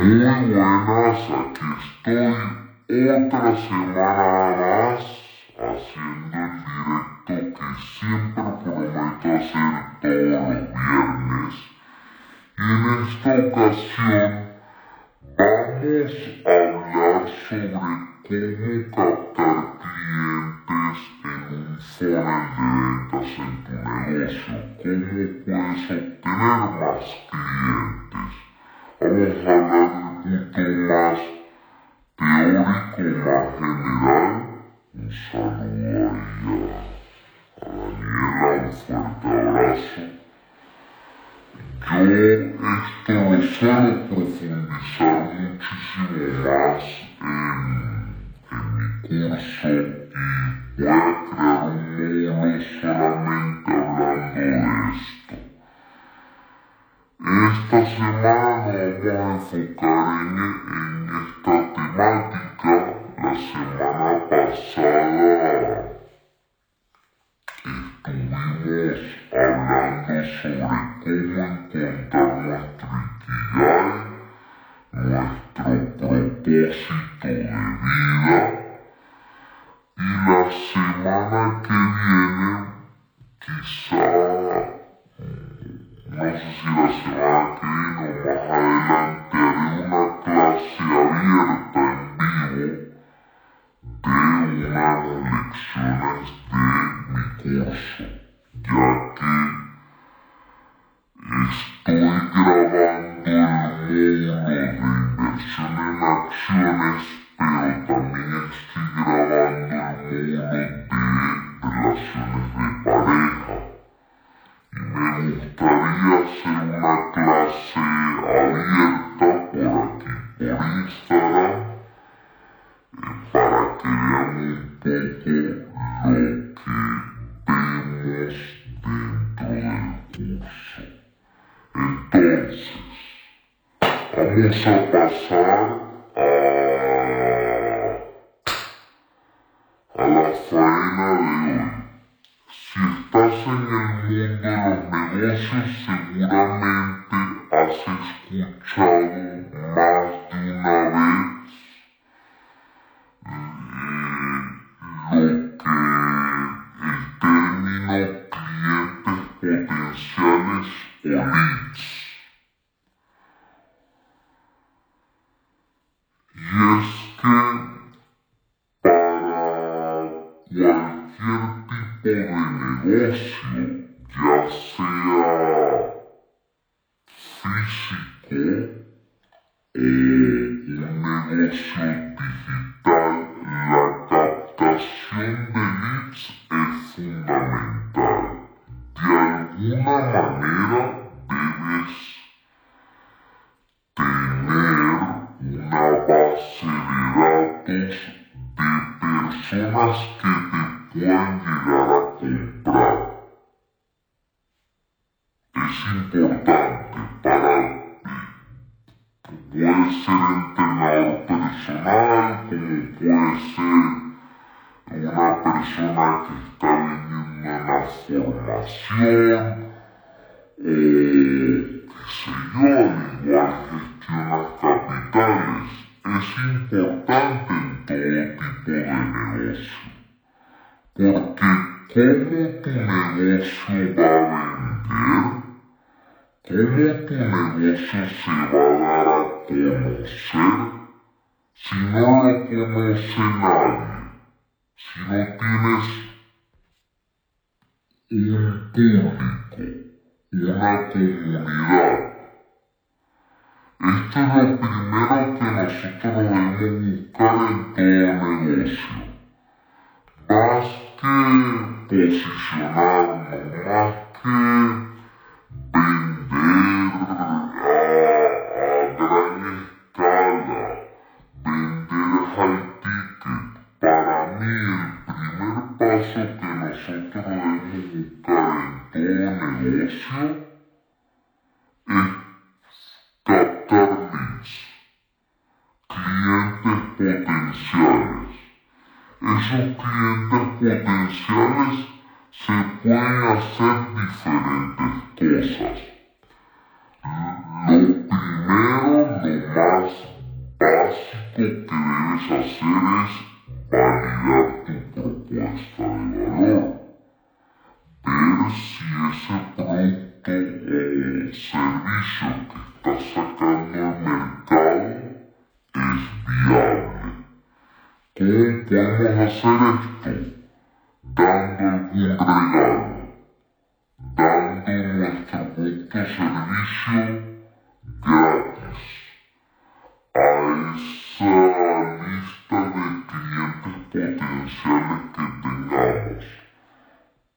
Muy buenas, aquí estoy otra semana más haciendo el directo que siempre prometo hacer todos los viernes. Y en esta ocasión vamos a hablar sobre cómo captar clientes en un funnel de ventas en tu negocio, cómo puedes obtener más clientes. A de un más teórico, más general. Un saludo ahí a, Daniela, un fuerte abrazo. Yo esto lo suelo profundizar muchísimo más en, en mi curso y voy a crear un módulo solamente hablando de esto. Esta semana nos vamos a enfocar en, esta temática. La semana pasada estuvimos hablando sobre cómo encontrar nuestro Ikigai, nuestro propósito de vida. Y la semana que viene, quizá no sé si la semana que vean un poco lo que vemos dentro del curso. Entonces, vamos a pasar cualquier tipo de negocio, ya sea puede ser entrenador personal, como puede ser una persona que está vendiendo una formación, o qué sé yo, al igual gestionas capitales. Es importante en todo tipo de negocio. Porque ¿cómo tu negocio va a vender? ¿Cómo tu negocio se va a dar a conocer si no lo conoce nadie? Si no tienes un público, una comunidad. Esto es lo primero que nosotros debemos buscar en todo negocio. Más que posicionarnos, más que vender a, a gran escala, vender high ticket. Para mí el primer paso que nosotros debemos buscar en todo negocio es captar leads, clientes potenciales. Esos clientes potenciales se pueden hacer diferentes cosas. Lo primero, lo más básico que debes hacer es validar tu propuesta de valor. Ver si ese producto o servicio que estás sacando al mercado es viable. ¿Cómo podemos hacer esto? Dando algún regalo, dando nuestro servicio gratis a esa lista de clientes potenciales que tengamos.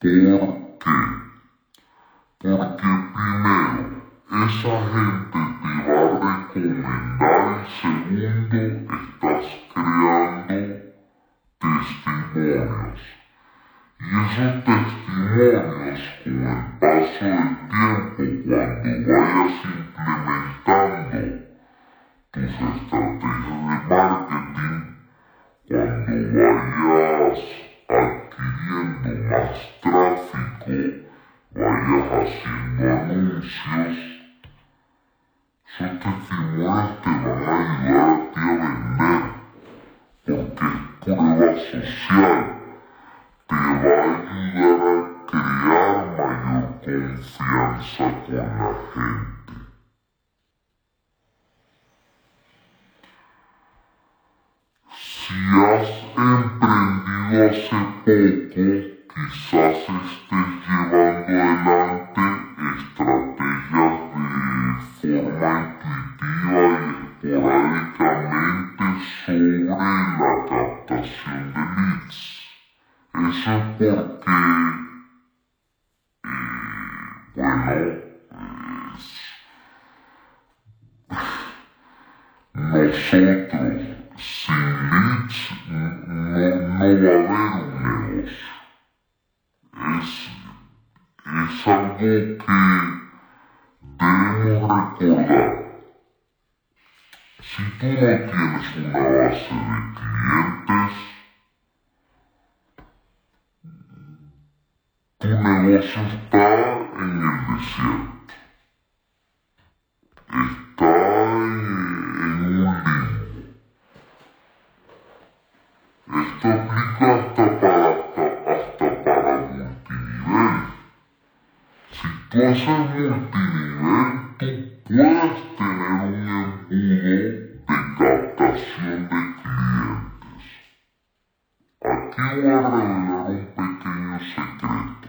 ¿Por qué? Tus estrategias de marketing, cuando vayas adquiriendo más tráfico, vayas haciendo anuncios, esos testimonios te van a ayudar a ti a vender, porque es prueba social te va a ayudar a crear mayor confianza con la gente. Si has emprendido hace poco, quizás estés llevando adelante estrategias de forma intuitiva y esporádicamente sobre la captación de leads. Eso es porque, eh, bueno, nosotros sin leads va a haber un negocio. Es, es algo que debemos recordar. Si tú no tienes una base de clientes, tu negocio está en el desierto. Está en, un limbo. Esto aplica hasta para, hasta, para multinivel. Haces multinivel, tú puedes tener un embudo de captación de clientes. Aquí voy a revelar un pequeño secreto.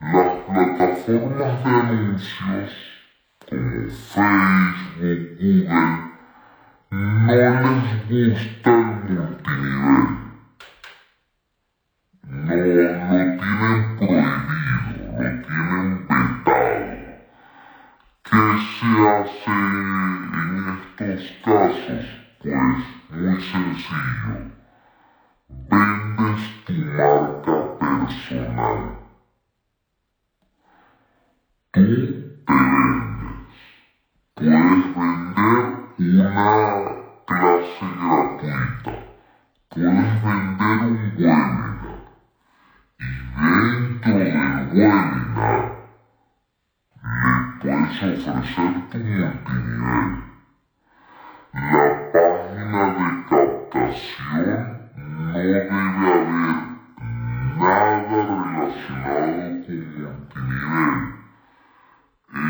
Las plataformas de anuncios como Facebook, Google, no les gusta el multinivel. No lo tienen prohibido, lo tienen vetado. ¿Qué se hace en estos casos? Pues muy sencillo. Vendes tu marca personal tú te vendes. Puedes vender una clase gratuita. Puedes vender un webinar. Y dentro del webinar le puedes ofrecer tu multinivel. La página de captación no debe haber nada relacionado con multinivel en,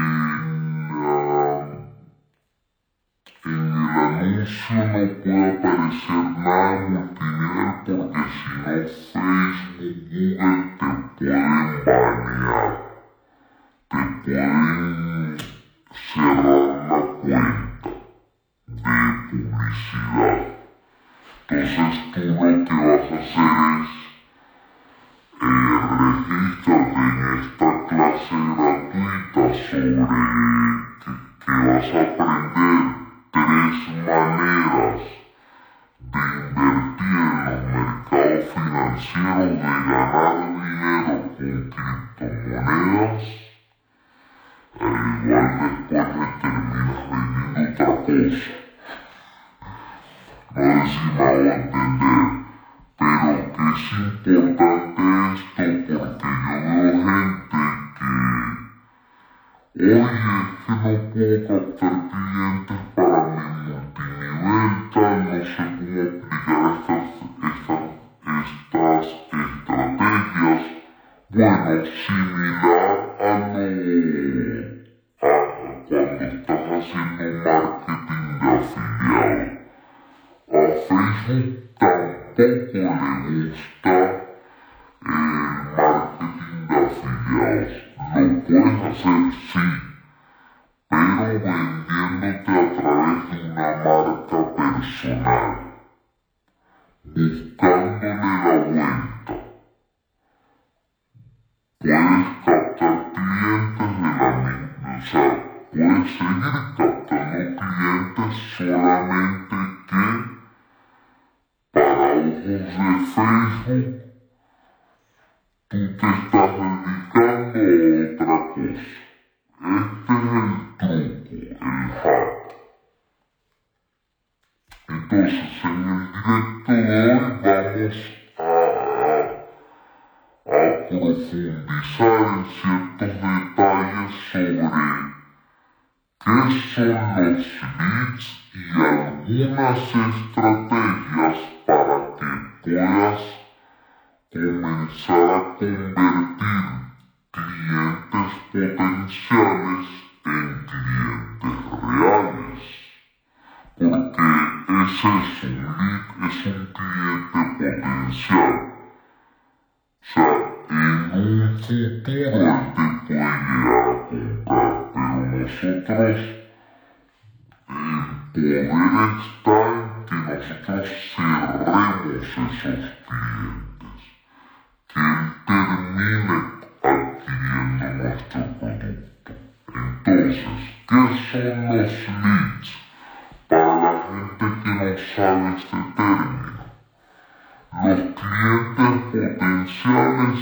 en el anuncio no puede aparecer nada multinivel porque si no Facebook, Google te pueden banear, te pueden cerrar la cuenta de publicidad. Entonces tú lo que vas a hacer es eh, regístrate en esta clase gratuita sobre que, vas a aprender tres maneras de invertir en los mercados financieros, de ganar dinero con criptomonedas, al igual después le terminas vendiendo otra cosa. Me hago entender pero que es importante esto porque yo veo gente que, oye, es que no puedo captar clientes para nivel tal, no sé cómo aplicar estas, estas, estrategias. Bueno, similar gusta el marketing de afiliados. Lo puedes hacer, sí pero vendiéndote a través de una marca personal, buscándole la vuelta. Puedes captar clientes de la misma, o puedes seguir captando clientes solamente que para ojos de Facebook tú te estás dedicando a otra cosa. Este es el truco, el hack. Entonces, en el directo de hoy vamos a, a profundizar en ciertos detalles sobre qué son los leads y algunas estrategias para que puedas comenzar a convertir clientes potenciales en clientes reales. Porque ese es un es un cliente potencial. O sea, en un futuro él te puede llegar a comprar, pero nosotros, el poder está que nosotros cerremos esos clientes, que él termine adquiriendo nuestro producto. Entonces, ¿qué son los leads? Para la gente que no sabe este término, los clientes potenciales son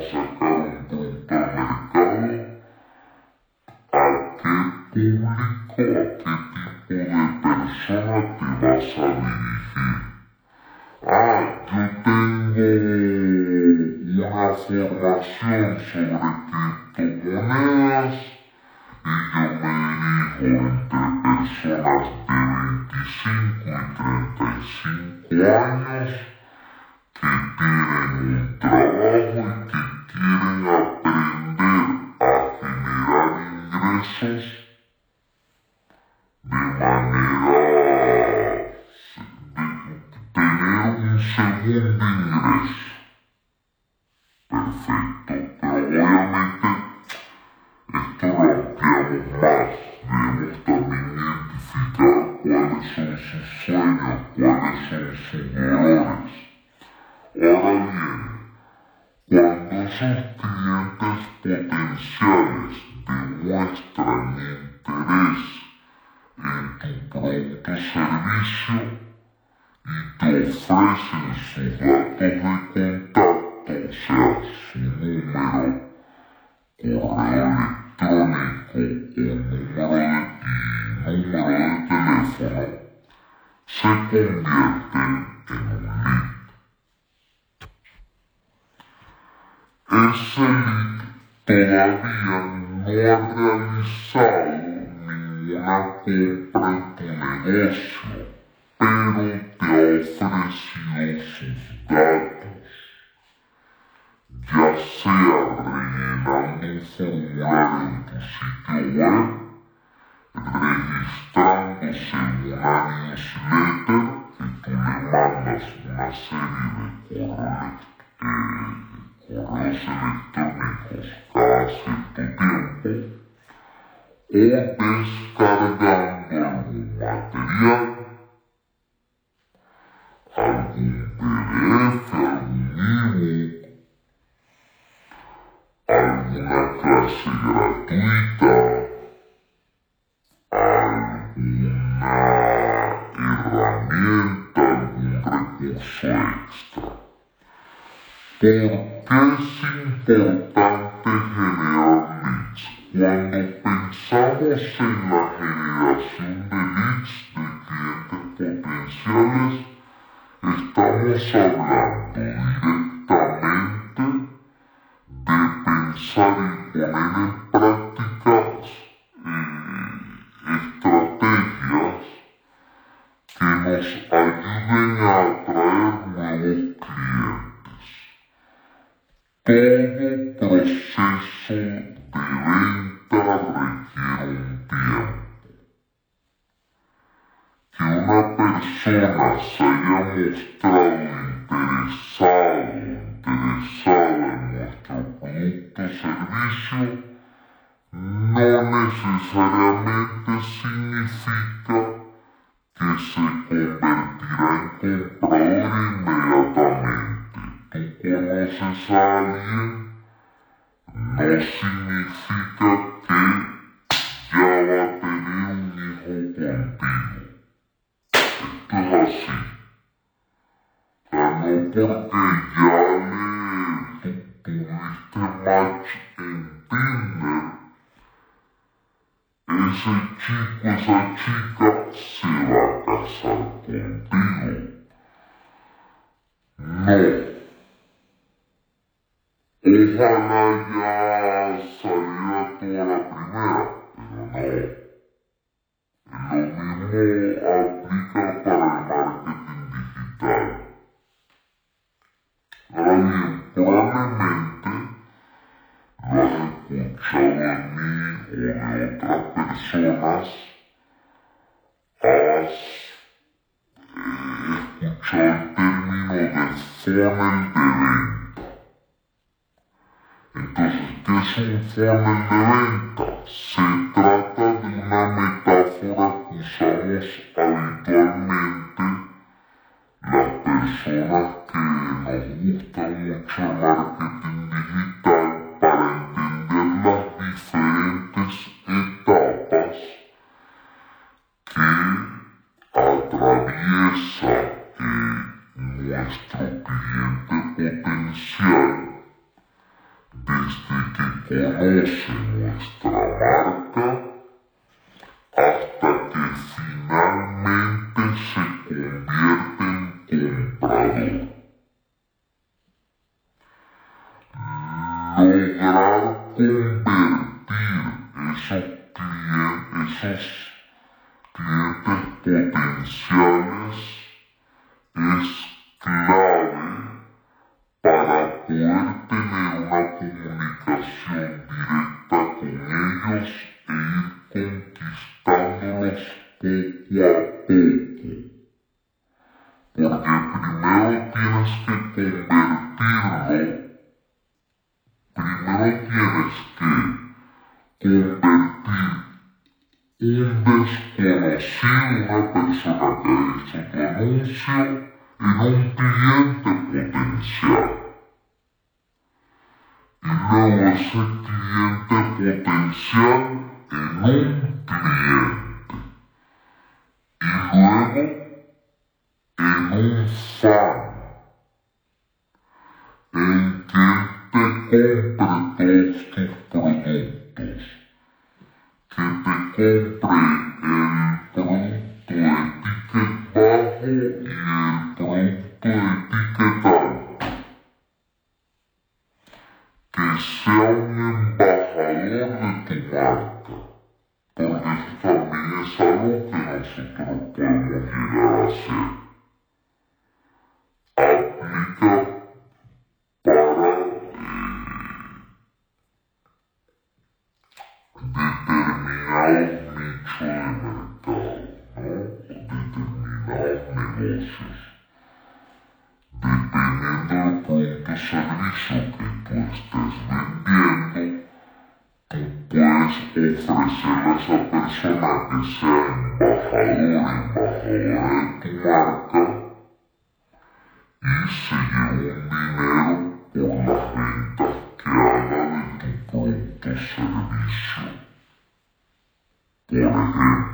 sacar un producto al mercado, ¿a qué público, a qué tipo de persona te vas a dirigir? Ah, yo tengo una formación sobre criptomonedas y yo me dirijo entre personas de 25 Perfecto, pero obviamente esto lo ampliamos más. Debemos también identificar cuáles son sus sueños, cuáles son sus dolores. Ahora bien, cuando esos clientes potenciales demuestran interés en tu producto o servicio y te ofrecen sus datos de contacto, o sea, su número, correo electrónico o número de, y número de teléfono se convierten en un lead. Ese lead todavía no ha realizado ninguna compra en tu negocio, pero te ha ofrecido sus datos ya sea rellenando un formulario en tu sitio web, registrándose en una newsletter que tú le mandas una serie de correos, eh, correos electrónicos cada cierto tiempo, o descargando algún material, algún PDF, algún ebook, alguna clase gratuita, alguna herramienta, algún recurso extra. ¿Por qué es importante generar leads? Cuando pensamos en la generación de leads de clientes potenciales, estamos hablando directamente y poner en práctica eh, estrategias que nos ayuden a atraer nuevos clientes. Todo proceso de venta requiere un tiempo. Que una persona se haya mostrado interesado, interesada en nuestro producto o servicio, no necesariamente significa que se convertirá en comprador inmediatamente. Tú conoces a alguien, no significa que ya va a tener un hijo contigo. Esto es así. O no porque ya le tuviste match en Tinder, ese chico, esa chica se va a casar contigo. No. Ojalá ya saliera toda la primera, pero no. Lo mismo aplica para el marketing digital. Ahora bien, lo has escuchado de de otras personas, has eh, escuchado el término de funnel de venta. Entonces, ¿qué es un funnel de venta? Se trata de una metáfora que usamos habitualmente las personas que nos gusta mucho el marketing digital nuestro cliente potencial desde que conoce nuestra marca hasta que finalmente se convierte en comprador. Lograr convertir esos clientes, esos clientes potenciales es clave para poder tener una comunicación directa con ellos e ir conquistándolos poco a poco. Porque primero tienes que convertirlo, primero tienes que convertir un desconocido, una persona que ha visto tu anuncio, en un cliente potencial. Y luego ese cliente potencial en un cliente. Y luego en un fan. En quien te compre todos tus productos. Que te compre el producto de ticket bajo y el producto de ticket alto. Que sea un embajador de tu marca. Porque eso también es nosotros podemos llegar a hacer. Puedes ofrecerle a esa persona que sea embajador embajadora de tu marca y se lleva un dinero por las ventas que haga de tu producto o servicio. Por ejemplo,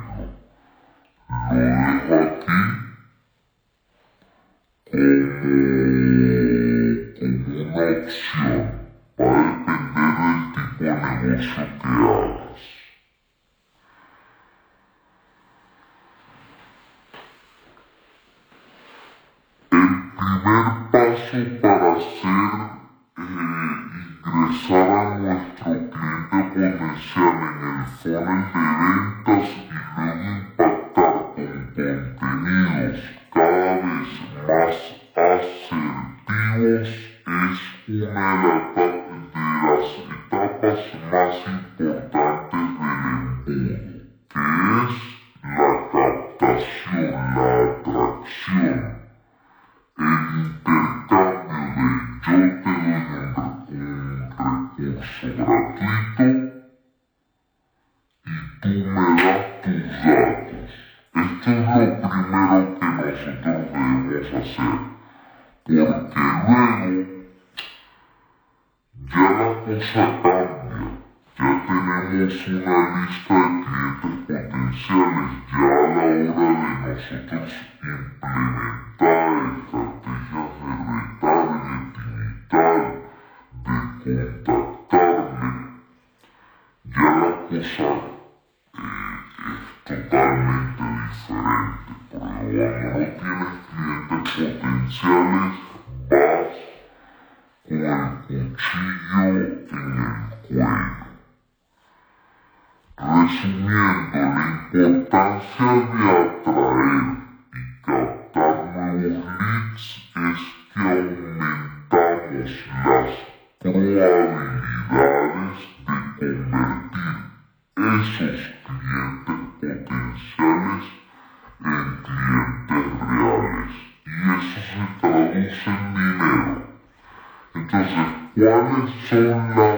El primer paso para hacer eh, ingresar a nuestro cliente potencial en el funnel de ventas y luego impactar con contenidos cada vez más asertivos es una de, las etapas más importantes del embudo, que es la captación, la atracción, el intercambio de yo te doy un, recurso gratuito y tú me das tus datos. Esto es lo primero que nosotros debemos hacer, porque luego ya la cosa cambia. Ya tenemos una lista de clientes potenciales. Ya a la hora de nosotros implementar estrategias de retargeting y tal, de contactarle, ya la cosa eh, es totalmente diferente. Porque cuando no tienes clientes potenciales, vas con el cuchillo en el cuello. Resumiendo, la importancia de atraer y captar nuevos leads es que aumentamos las probabilidades de convertir esos clientes potenciales en clientes reales y eso se traduce en dinero. Entonces, ¿cuáles son las